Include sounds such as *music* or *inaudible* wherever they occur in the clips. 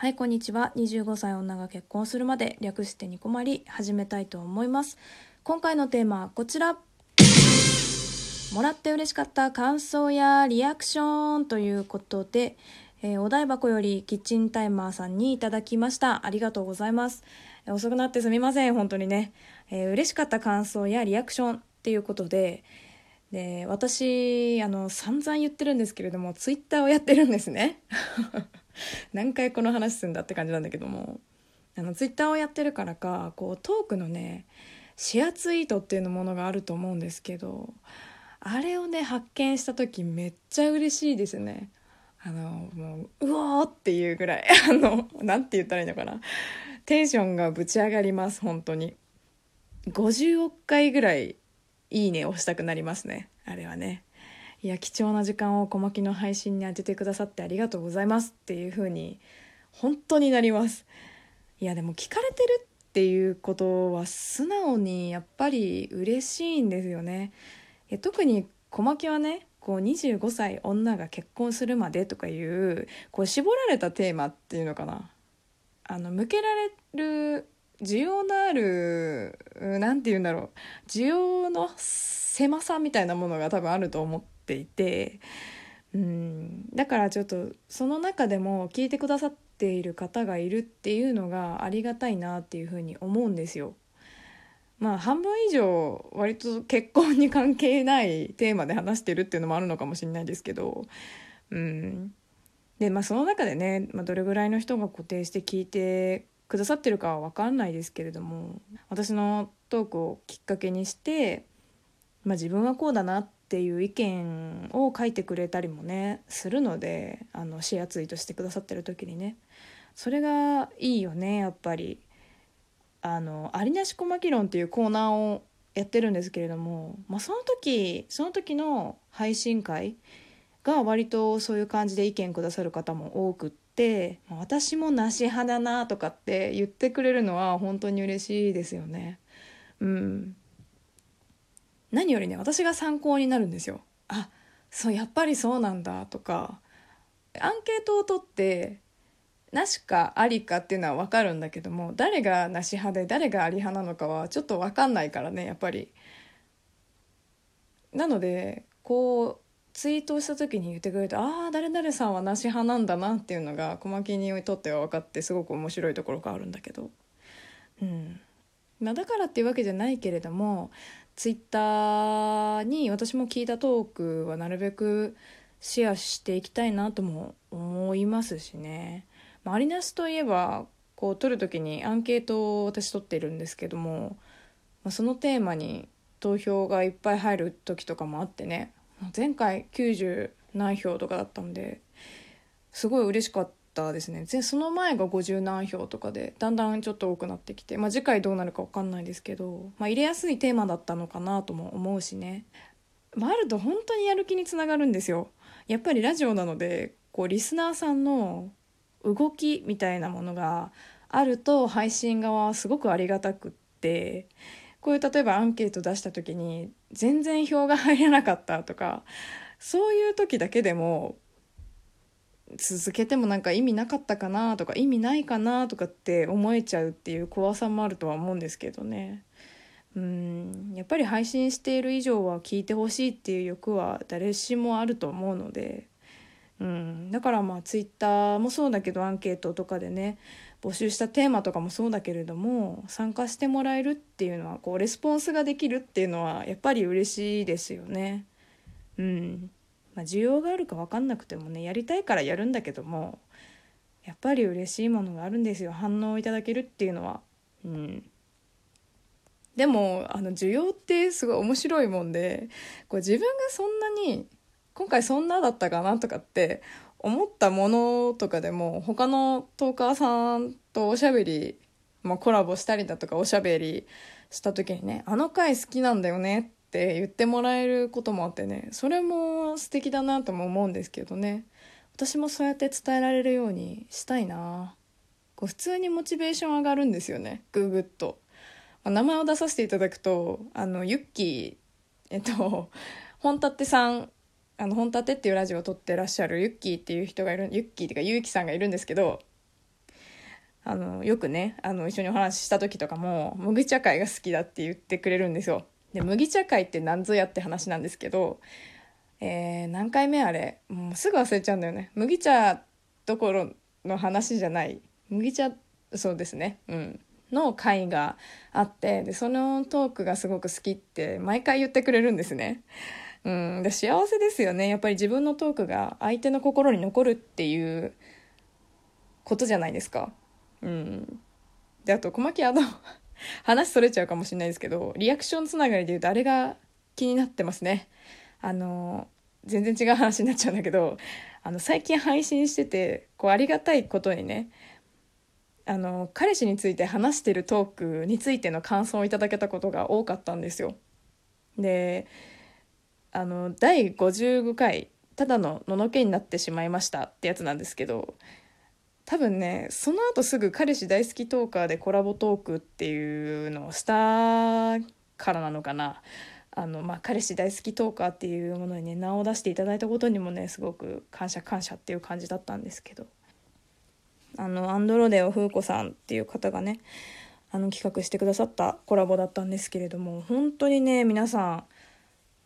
はい、こんにちは。25歳女が結婚するまで略してニコマリ始めたいと思います。今回のテーマはこちら。もらって嬉しかった感想やリアクションということで、えーお台箱よりキッチンタイマーさんにいただきました。ありがとうございます。遅くなってすみません、本当にね。えー嬉しかった感想やリアクションっていうことで、で私あの散々言ってるんですけれどもツイッターをやってるんですね *laughs* 何回この話すんだって感じなんだけども。あのツイッターをやってるからかこうトークのねシェアツイートっていうものがあると思うんですけどあれをね発見した時めっちゃ嬉しいですね。あのもううおーっていうぐらい。*laughs* あのなんて言ったらいいのかな。テンションがぶち上がります本当に。50億回ぐらいいいね押したくなりますね。あれはね。いや貴重な時間を小牧の配信に当ててくださってありがとうございますっていう風に本当になります。いやでも聞かれてるっていうことは素直にやっぱり嬉しいんですよね。え特に小牧はねこう25歳女が結婚するまでとかいうこう絞られたテーマっていうのかな。あの向けられる需要のある何て言うんだろう。需要の狭さみたいなものが多分あると思ってっていてうんだからちょっとその中でも聞いてくださっている方がいるっていうのがありがたいなっていうふうに思うんですよ。まあ半分以上割と結婚に関係ないテーマで話してるっていうのもあるのかもしれないですけどうんでまあその中でね、まあ、どれぐらいの人が固定して聞いてくださってるかは分かんないですけれども私のトークをきっかけにして、まあ、自分はこうだなってていう意見を書いてくれたりもねするのであのシェアツイートしてくださってる時にねそれがいいよねやっぱり。あの「ありなし小牧論」っていうコーナーをやってるんですけれども、まあ、その時その時の配信会が割とそういう感じで意見くださる方も多くって「私も梨派だな」とかって言ってくれるのは本当に嬉しいですよね。うん何よりね私が参考になるんですよ。あそうやっぱりそうなんだとかアンケートを取ってなしかありかっていうのは分かるんだけども誰がなし派で誰があり派なのかはちょっと分かんないからねやっぱり。なのでこうツイートした時に言ってくれてああ誰々さんはなし派なんだなっていうのが小牧にとっては分かってすごく面白いところがあるんだけど、うんまあ、だからっていうわけじゃないけれどもツイッターに私も聞いたトークはなるべくシェアしていきたいなとも思いますしね。まあ、アリナスといえばこう取る時にアンケートを私取ってるんですけども、まあ、そのテーマに投票がいっぱい入る時とかもあってね前回90何票とかだったんですごい嬉しかったたですね。その前が50何票とかでだんだんちょっと多くなってきて、まあ、次回どうなるか分かんないですけど、まあ、入れやすいテーマだったのかなとも思うしね、まあ、あると本当にやる気につながるんですよ。やっぱりラジオなのでこうリスナーさんの動きみたいなものがあると配信側はすごくありがたくってこういう例えばアンケート出した時に全然票が入らなかったとかそういう時だけでも続けてもなんか意味なかったかなとか意味ないかなとかって思えちゃうっていう怖さもあるとは思うんですけどねうんやっぱり配信している以上は聞いてほしいっていう欲は誰しもあると思うので。うん、だからまあツイッターもそうだけどアンケートとかでね募集したテーマとかもそうだけれども参加してもらえるっていうのはこうレスポンスができるっていうのはやっぱり嬉しいですよね。うんまあ、需要があるか分かんなくてもねやりたいからやるんだけどもやっぱり嬉しいものがあるんですよ反応をいただけるっていうのは。うんでもあの需要ってすごい面白いもんでこう自分がそんなに今回そんなだったかなとかって思ったものとかでも他のトーカーさんとおしゃべり、まあ、コラボしたりだとかおしゃべりした時にね「あの回好きなんだよね」って言ってもらえることもあってねそれも素敵だなとも思うんですけどね。私もそうやって伝えられるようにしたいな。こう普通にモチベーション上がるんですよねグーグッと。まあ名前を出させていただくとあのユッキーえっと本立さんあの、本立っていうラジオを撮ってらっしゃるユッキーっていう人がいる、ユッキーっていうか、ゆうきさんがいるんですけど、あのよくねあの一緒にお話しした時とかも麦茶会が好きだって言ってくれるんですよ。で麦茶会って何ぞやって話なんですけど、えー、何回目あれ？もうすぐ忘れちゃうんだよね。麦茶どころの話じゃない。麦茶そうですね。うん。の会があってでそのトークがすごく好きって毎回言ってくれるんですね。うん、で幸せですよね。やっぱり自分のトークが相手の心に残るっていうことじゃないですか。うん、であと小牧あの *laughs* 話それちゃうかもしれないですけどリアクションつながりで言うとあれが気になってますね。あの全然違う話になっちゃうんだけどあの最近配信しててこうありがたいことにねあの彼氏について話してるトークについての感想をいただけたことが多かったんですよ。であの第55回「ただのののけになってしまいました」ってやつなんですけど多分ねその後すぐ彼氏大好きトーカーでコラボトークっていうのをしたからなのかな。あの、まあ、彼氏大好きトーカーっていうものにね名を出していただいたことにもねすごく感謝感謝っていう感じだったんですけど。あのアンドロデオ風子さんっていう方がねあの企画してくださったコラボだったんですけれども本当にね皆さん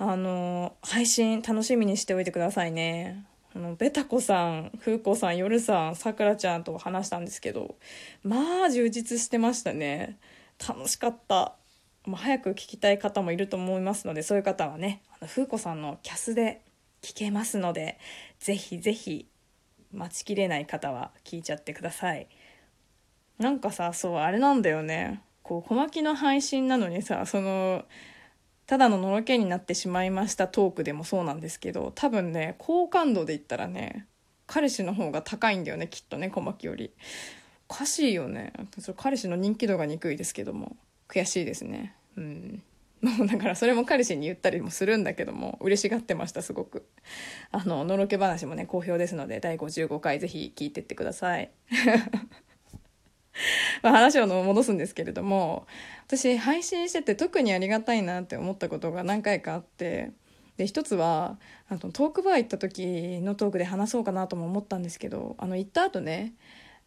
あの配信楽しみにしておいてくださいね。あのベタ子さん風子さん夜さんさくらちゃんと話したんですけどまあ充実してましたね。楽しかった。もう早く聞きたい方もいると思いますのでそういう方はねあの風子さんのキャスで聞けますのでぜひぜひ待ちきれない方は聞いちゃってください。なんかさそうあれなんだよね。こう小牧の配信なのにさそのただののろけになってしまいましたトークでもそうなんですけど多分ね好感度で言ったらね彼氏の方が高いんだよねきっとね小牧より。おかしいよね。彼氏の人気度が憎いですけども。悔しいですね。うん。も *laughs* うだからそれも彼氏に言ったりもするんだけども嬉しがってましたすごく。あののろけ話もね好評ですので第55回ぜひ聞いてってください。まあ話を戻すんですけれども私配信してて特にありがたいなって思ったことが何回かあってで一つはあのトークバー行った時のトークで話そうかなとも思ったんですけどあの行った後ね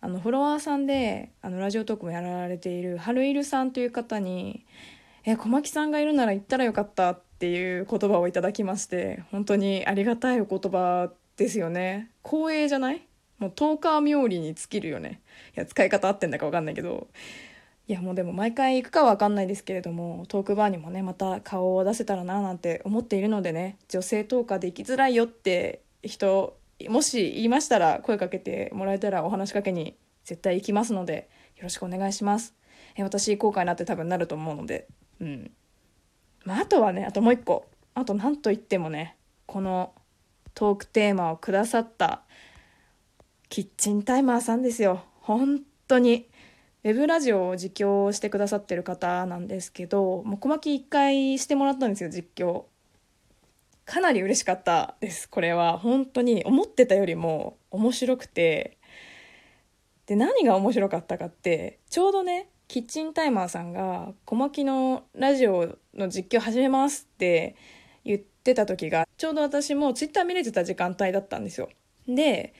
あのフォロワーさんであのラジオトークもやられている春いるさんという方にえ小牧さんがいるなら行ったらよかったっていう言葉をいただきまして本当にありがたいお言葉ですよね。光栄じゃない？もうトーカー冥利に尽きるよねいや使い方合ってんだか分かんないけどいやもうでも毎回行くかは分かんないですけれどもトークバーにもねまた顔を出せたらななんて思っているのでね女性トーカーで行きづらいよって人もし言いましたら声かけてもらえたらお話しかけに絶対行きますのでよろしくお願いしますえ私後悔になって多分なると思うのでうん。まあ、あとはね、あともう一個。あと何と言ってもね、このトークテーマをくださったキッチンタイマーさんですよ。本当に。ウェブラジオを実況してくださってる方なんですけど、もう小牧一回してもらったんですよ、実況。かなり嬉しかったです、これは。本当に思ってたよりも面白くて。で、何が面白かったかって、ちょうどね、キッチンタイマーさんが小牧のラジオの実況始めますって言ってた時がちょうど私もツイッター見れてた時間帯だったんですよで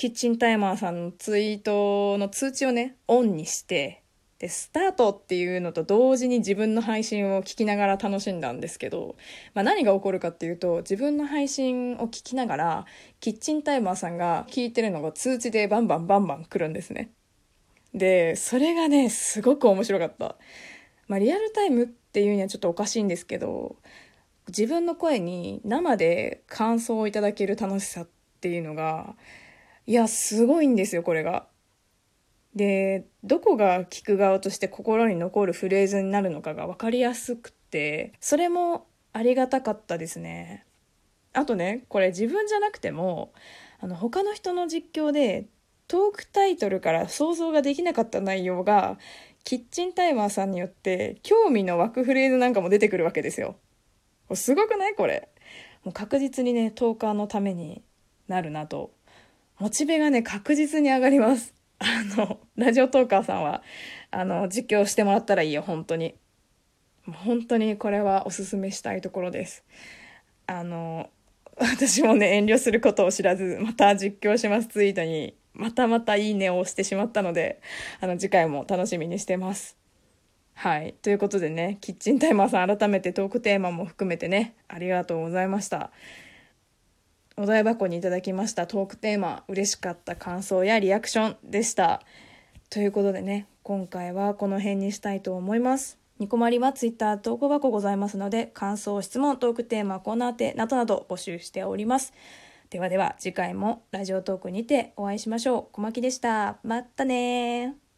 キッチンタイマーさんのツイートの通知をねオンにしてでスタートっていうのと同時に自分の配信を聞きながら楽しんだんですけど、まあ、何が起こるかっていうと自分の配信を聞きながらキッチンタイマーさんが聞いてるのが通知でバンバンバンバン来るんですねで、それがね、すごく面白かった。まあ、リアルタイムっていうにはちょっとおかしいんですけど、自分の声に生で感想をいただける楽しさっていうのが、いや、すごいんですよ、これが。で、どこが聞く側として心に残るフレーズになるのかが分かりやすくて、それもありがたかったですね。あとね、これ自分じゃなくても、あの、他の人の実況でトークタイトルから想像ができなかった内容がキッチンタイマーさんによって興味の湧くフレーズなんかも出てくるわけですよ。すごくないこれ。もう確実にね、トーカーのためになるなと。モチベがね、確実に上がります。*laughs* あの、ラジオトーカーさんは、あの、実況してもらったらいいよ、本当に。本当にこれはおすすめしたいところです。あの、*laughs* 私もね、遠慮することを知らず、また実況しますツイートにまたまたいいねを押してしまったので、あの次回も楽しみにしてます。はい。ということでね、キッチンタイマーさん改めてトークテーマも含めてね、ありがとうございました。お題箱にいただきましたトークテーマ、嬉しかった感想やリアクションでした。ということでね、今回はこの辺にしたいと思います。ニコマリはツイッター投稿箱ございますので、感想、質問、トークテーマ、コーナーてなどなど募集しております。ではでは次回もラジオトークにてお会いしましょう。小牧でした。またね